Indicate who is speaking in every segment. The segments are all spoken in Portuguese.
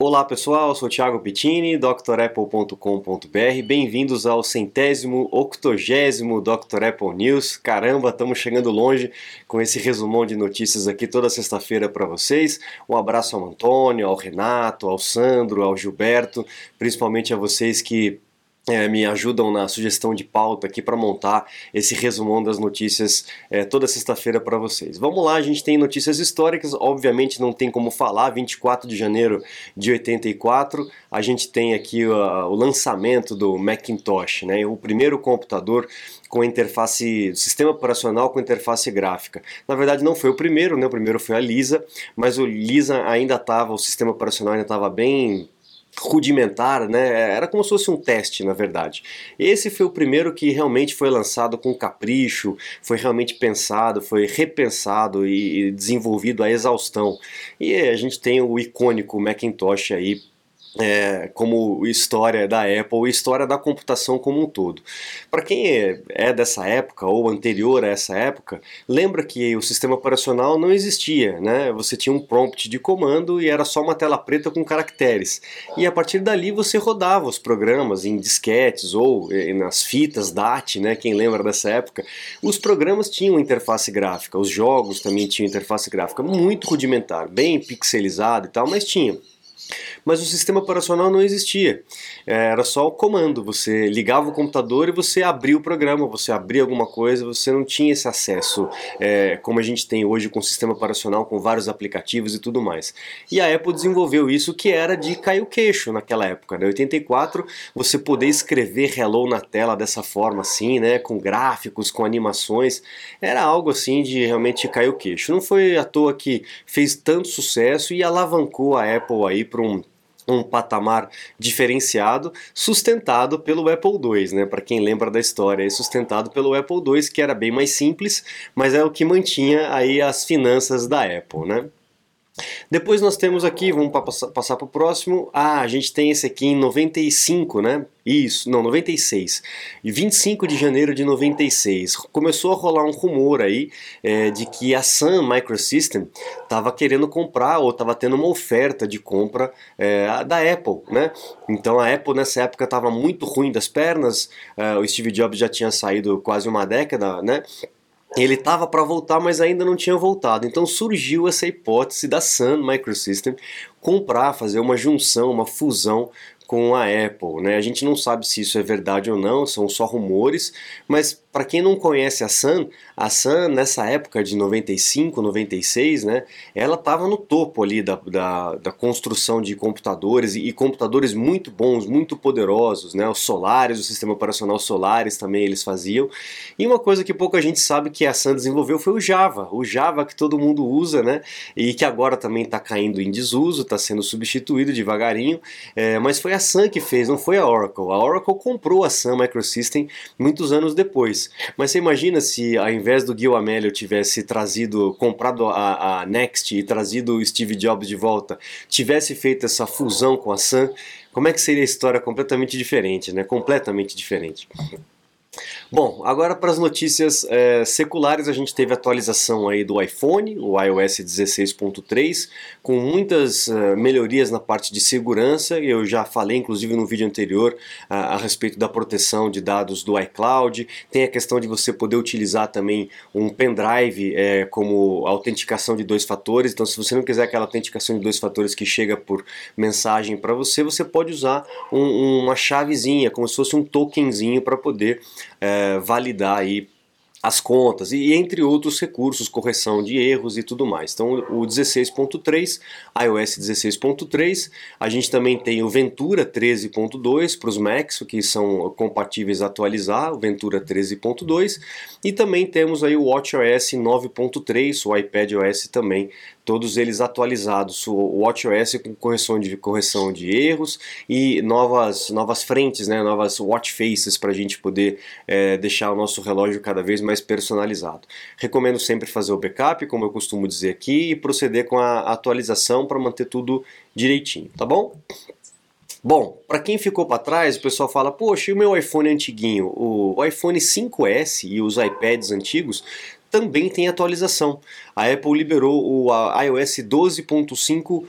Speaker 1: Olá pessoal, sou Thiago Pittini, drapple.com.br. Bem-vindos ao centésimo, octogésimo Dr. Apple News. Caramba, estamos chegando longe com esse resumão de notícias aqui toda sexta-feira para vocês. Um abraço ao Antônio, ao Renato, ao Sandro, ao Gilberto, principalmente a vocês que é, me ajudam na sugestão de pauta aqui para montar esse resumão das notícias é, toda sexta-feira para vocês. Vamos lá, a gente tem notícias históricas, obviamente não tem como falar, 24 de janeiro de 84, a gente tem aqui uh, o lançamento do Macintosh, né, o primeiro computador com interface, sistema operacional com interface gráfica. Na verdade não foi o primeiro, né, o primeiro foi a Lisa, mas o Lisa ainda estava, o sistema operacional ainda estava bem rudimentar, né? Era como se fosse um teste, na verdade. Esse foi o primeiro que realmente foi lançado com capricho, foi realmente pensado, foi repensado e desenvolvido à exaustão. E a gente tem o icônico Macintosh aí é, como história da Apple e história da computação como um todo. Para quem é, é, dessa época ou anterior a essa época, lembra que o sistema operacional não existia, né? Você tinha um prompt de comando e era só uma tela preta com caracteres. E a partir dali você rodava os programas em disquetes ou eh, nas fitas DAT, né? Quem lembra dessa época? Os programas tinham interface gráfica, os jogos também tinham interface gráfica muito rudimentar, bem pixelizado e tal, mas tinha. Mas o sistema operacional não existia. É, era só o comando. Você ligava o computador e você abria o programa, você abria alguma coisa, você não tinha esse acesso é, como a gente tem hoje com o sistema operacional, com vários aplicativos e tudo mais. E a Apple desenvolveu isso que era de cair o queixo naquela época. Em né? 84, você poder escrever hello na tela dessa forma assim, né, com gráficos, com animações, era algo assim de realmente cair o queixo. Não foi à toa que fez tanto sucesso e alavancou a Apple aí para um um patamar diferenciado, sustentado pelo Apple II, né? Para quem lembra da história, é sustentado pelo Apple II, que era bem mais simples, mas é o que mantinha aí as finanças da Apple, né? Depois nós temos aqui, vamos passar para o próximo. Ah, a gente tem esse aqui em 95, né? Isso, não, 96. E 25 de janeiro de 96. Começou a rolar um rumor aí é, de que a Sun Microsystem estava querendo comprar ou estava tendo uma oferta de compra é, da Apple, né? Então a Apple nessa época estava muito ruim das pernas, é, o Steve Jobs já tinha saído quase uma década, né? Ele estava para voltar, mas ainda não tinha voltado. Então surgiu essa hipótese da Sun Microsystem comprar, fazer uma junção, uma fusão com a Apple. Né? A gente não sabe se isso é verdade ou não, são só rumores, mas para quem não conhece a Sun, a Sun nessa época de 95, 96, né, ela estava no topo ali da, da, da, construção de computadores e, e, computadores muito bons, muito poderosos, né, os Solaris, o sistema operacional Solaris também eles faziam. E uma coisa que pouca gente sabe que a Sun desenvolveu foi o Java, o Java que todo mundo usa, né, e que agora também está caindo em desuso, está sendo substituído devagarinho, é, mas foi a Sun que fez, não foi a Oracle. A Oracle comprou a Sun Microsystem muitos anos depois. Mas você imagina se ao invés do Gil Amelio tivesse trazido, comprado a, a Next e trazido o Steve Jobs de volta, tivesse feito essa fusão com a Sun, como é que seria a história completamente diferente, né? Completamente diferente. Bom, agora para as notícias é, seculares, a gente teve atualização aí do iPhone, o iOS 16.3, com muitas uh, melhorias na parte de segurança. Eu já falei, inclusive, no vídeo anterior uh, a respeito da proteção de dados do iCloud. Tem a questão de você poder utilizar também um pendrive é, como autenticação de dois fatores. Então, se você não quiser aquela autenticação de dois fatores que chega por mensagem para você, você pode usar um, uma chavezinha, como se fosse um tokenzinho para poder é, validar aí as contas e entre outros recursos, correção de erros e tudo mais. Então o 16.3, iOS 16.3, a gente também tem o Ventura 13.2 para os Macs, que são compatíveis a atualizar, o Ventura 13.2, e também temos aí o WatchOS 9.3, o iPadOS também todos eles atualizados, o WatchOS com correção de, correção de erros e novas, novas frentes, né, novas watch faces para a gente poder é, deixar o nosso relógio cada vez mais personalizado. Recomendo sempre fazer o backup, como eu costumo dizer aqui, e proceder com a atualização para manter tudo direitinho, tá bom? Bom, para quem ficou para trás, o pessoal fala: Poxa, e o meu iPhone antiguinho? O iPhone 5S e os iPads antigos também tem atualização. A Apple liberou o iOS 12.5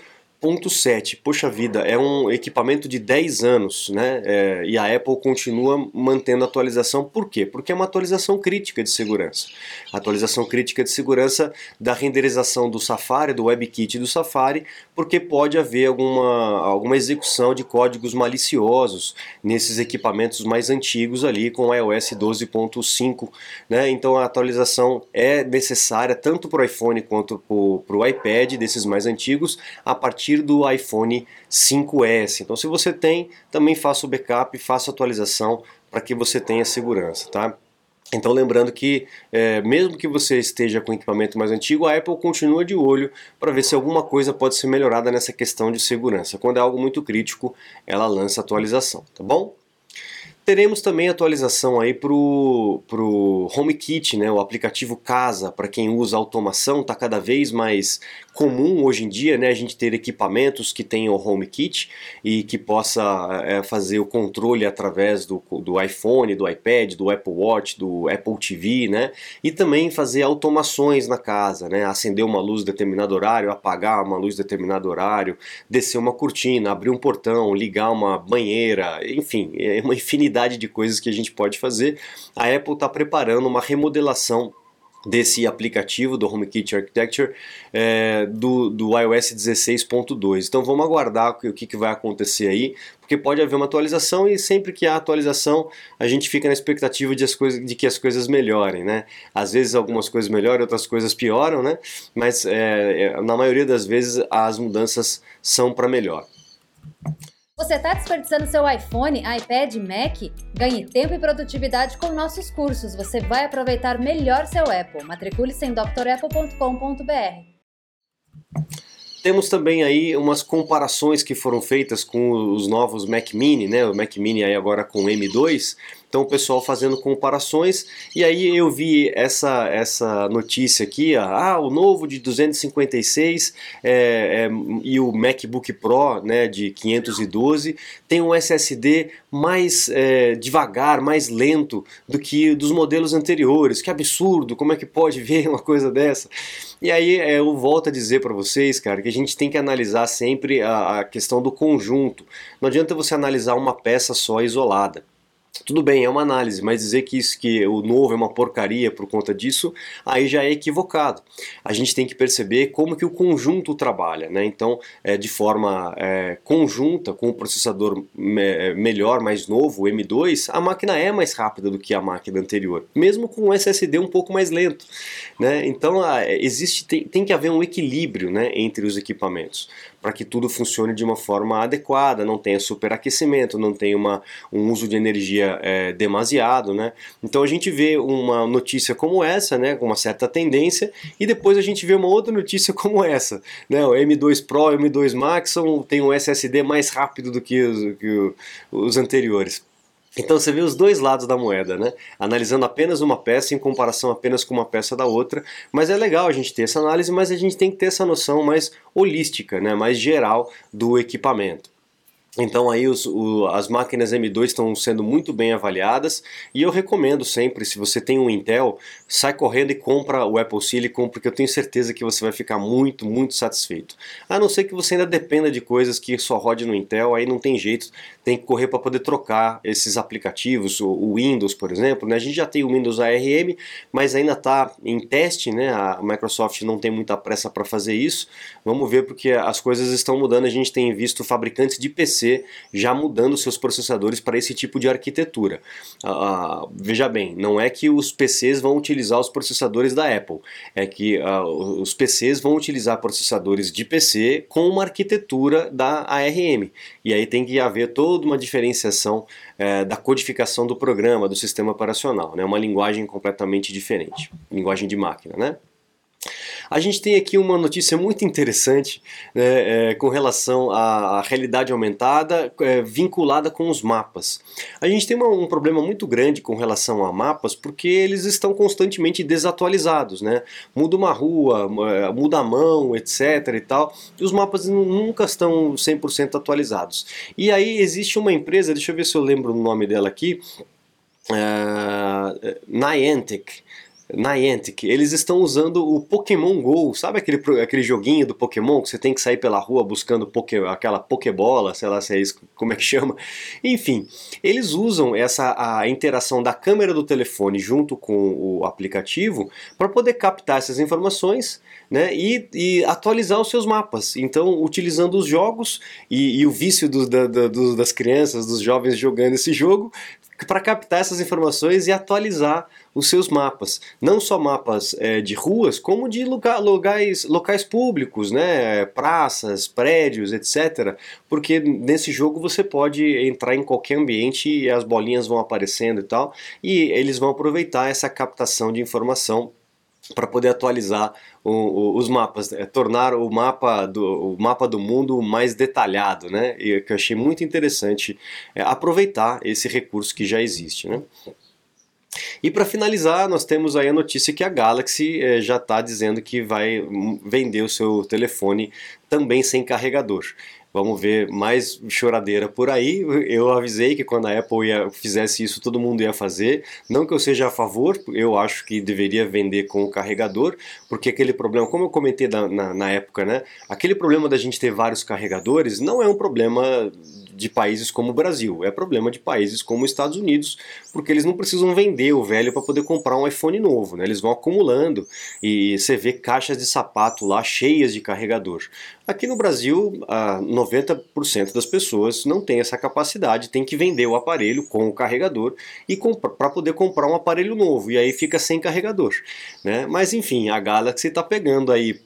Speaker 1: 7, poxa vida, é um equipamento de 10 anos, né? É, e a Apple continua mantendo a atualização. Por quê? Porque é uma atualização crítica de segurança. atualização crítica de segurança da renderização do Safari, do WebKit do Safari, porque pode haver alguma, alguma execução de códigos maliciosos nesses equipamentos mais antigos ali com iOS 12.5, né? Então a atualização é necessária tanto para o iPhone quanto para o iPad desses mais antigos a partir partir do iPhone 5S. Então, se você tem, também faça o backup, faça a atualização para que você tenha segurança, tá? Então, lembrando que, é, mesmo que você esteja com equipamento mais antigo, a Apple continua de olho para ver se alguma coisa pode ser melhorada nessa questão de segurança. Quando é algo muito crítico, ela lança atualização, tá bom? Teremos também atualização aí para o HomeKit, né, o aplicativo Casa, para quem usa automação, está cada vez mais comum hoje em dia, né, a gente ter equipamentos que tenham o HomeKit e que possa é, fazer o controle através do, do iPhone, do iPad, do Apple Watch, do Apple TV, né, e também fazer automações na casa, né, acender uma luz determinado horário, apagar uma luz determinado horário, descer uma cortina, abrir um portão, ligar uma banheira, enfim, é uma infinidade de coisas que a gente pode fazer. A Apple está preparando uma remodelação desse aplicativo do HomeKit Architecture é, do, do iOS 16.2. Então vamos aguardar o que, que vai acontecer aí, porque pode haver uma atualização e sempre que há atualização a gente fica na expectativa de, as coisas, de que as coisas melhorem, né? Às vezes algumas coisas melhoram, outras coisas pioram, né? Mas é, é na maioria das vezes as mudanças são para melhor.
Speaker 2: Você está desperdiçando seu iPhone, iPad, Mac? Ganhe tempo e produtividade com nossos cursos. Você vai aproveitar melhor seu Apple. Matricule-se em drapple.com.br.
Speaker 1: Temos também aí umas comparações que foram feitas com os novos Mac Mini, né? O Mac Mini aí agora com M2 então o pessoal fazendo comparações e aí eu vi essa, essa notícia aqui, ah, o novo de 256 é, é, e o MacBook Pro né, de 512 tem um SSD mais é, devagar, mais lento do que dos modelos anteriores. Que absurdo, como é que pode ver uma coisa dessa? E aí é, eu volto a dizer para vocês, cara, que a gente tem que analisar sempre a, a questão do conjunto. Não adianta você analisar uma peça só isolada. Tudo bem, é uma análise, mas dizer que isso que o novo é uma porcaria por conta disso, aí já é equivocado. A gente tem que perceber como que o conjunto trabalha, né? Então, é, de forma é, conjunta, com o processador me é, melhor, mais novo, o M2, a máquina é mais rápida do que a máquina anterior, mesmo com o SSD um pouco mais lento, né? Então, existe tem, tem que haver um equilíbrio, né, entre os equipamentos para que tudo funcione de uma forma adequada, não tenha superaquecimento, não tenha uma, um uso de energia é, demasiado, né? Então a gente vê uma notícia como essa, né, com uma certa tendência, e depois a gente vê uma outra notícia como essa, né? O M2 Pro e o M2 Max são, tem um SSD mais rápido do que os, que os anteriores. Então você vê os dois lados da moeda, né? Analisando apenas uma peça em comparação apenas com uma peça da outra, mas é legal a gente ter essa análise, mas a gente tem que ter essa noção mais holística, né? mais geral do equipamento. Então aí os, o, as máquinas M2 estão sendo muito bem avaliadas e eu recomendo sempre, se você tem um Intel, sai correndo e compra o Apple Silicon porque eu tenho certeza que você vai ficar muito, muito satisfeito. A não ser que você ainda dependa de coisas que só rode no Intel, aí não tem jeito, tem que correr para poder trocar esses aplicativos, o, o, Windows, por exemplo, né? A gente já tem o Windows ARM, mas ainda está em teste, né? A Microsoft não tem muita pressa para fazer isso. Vamos ver porque as coisas estão mudando, a gente tem visto fabricantes de PC PC já mudando seus processadores para esse tipo de arquitetura. Ah, ah, veja bem, não é que os PCs vão utilizar os processadores da Apple, é que ah, os PCs vão utilizar processadores de PC com uma arquitetura da ARM. E aí tem que haver toda uma diferenciação é, da codificação do programa, do sistema operacional, né? uma linguagem completamente diferente, linguagem de máquina, né? A gente tem aqui uma notícia muito interessante né, é, com relação à, realidade aumentada é, vinculada com os mapas. A gente tem uma, um problema muito grande com relação a mapas porque eles estão constantemente desatualizados, né? Muda uma rua, é, muda a mão, etc e tal, e os mapas nunca estão 100% atualizados. E aí existe uma empresa, deixa eu ver se eu lembro o nome dela aqui, uh, Niantic, Niantic, eles estão usando o Pokémon GO, sabe aquele, aquele joguinho do Pokémon que você tem que sair pela rua buscando poké, aquela Pokébola, sei lá se é isso, como é que chama. Enfim, eles usam essa a interação da câmera do telefone junto com o aplicativo para poder captar essas informações né, e, e, atualizar os seus mapas. Então, utilizando os jogos e, e o vício da, das crianças, dos jovens jogando esse jogo, para captar essas informações e atualizar os seus mapas. Não só mapas é, de ruas, como de lugar, locais, locais públicos, né? praças, prédios, etc. Porque nesse jogo você pode entrar em qualquer ambiente e as bolinhas vão aparecendo e tal, e eles vão aproveitar essa captação de informação para poder atualizar o, o, os mapas, é, tornar o mapa, do, o mapa do mundo mais detalhado, né? E que eu achei muito interessante é, aproveitar esse recurso que já existe, né? E para finalizar, nós temos aí a notícia que a Galaxy eh, já está dizendo que vai hum, vender o seu telefone também sem carregador. Vamos ver mais choradeira por aí. Eu avisei que quando a Apple ia, fizesse isso, todo mundo ia fazer. Não que eu seja a favor, eu acho que deveria vender com o carregador, porque aquele problema, como eu comentei na, na, na época, né? Aquele problema da gente ter vários carregadores não é um problema de países como o Brasil, é problema de países como os Estados Unidos, porque eles não precisam vender o velho para poder comprar um iPhone novo, né? eles vão acumulando e você vê caixas de sapato lá cheias de carregador. Aqui no Brasil, 90% das pessoas não tem essa capacidade, tem que vender o aparelho com o carregador e para poder comprar um aparelho novo, e aí fica sem carregador. Né? Mas enfim, a Galaxy está pegando aí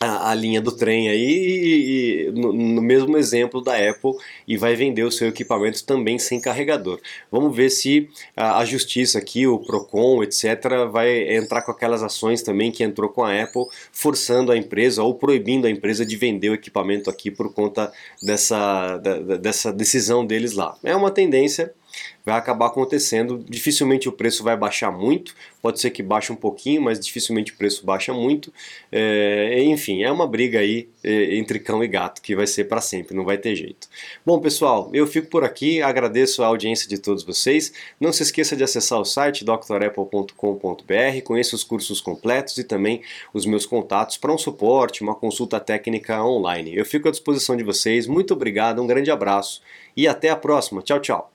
Speaker 1: a, a, linha do trem aí e, e, no, no, mesmo exemplo da Apple e vai vender o seu equipamento também sem carregador. Vamos ver se a, a, justiça aqui, o Procon, etc, vai entrar com aquelas ações também que entrou com a Apple, forçando a empresa ou proibindo a empresa de vender o equipamento aqui por conta dessa, da, dessa decisão deles lá. É uma tendência vai acabar acontecendo. Dificilmente o preço vai baixar muito, pode ser que baixe um pouquinho, mas dificilmente o preço baixa muito. É, enfim, é uma briga aí é, entre cão e gato que vai ser para sempre, não vai ter jeito. Bom, pessoal, eu fico por aqui, agradeço a audiência de todos vocês. Não se esqueça de acessar o site drapple.com.br, conheça os cursos completos e também os meus contatos para um suporte, uma consulta técnica online. Eu fico à disposição de vocês. Muito obrigado, um grande abraço e até a próxima. Tchau, tchau.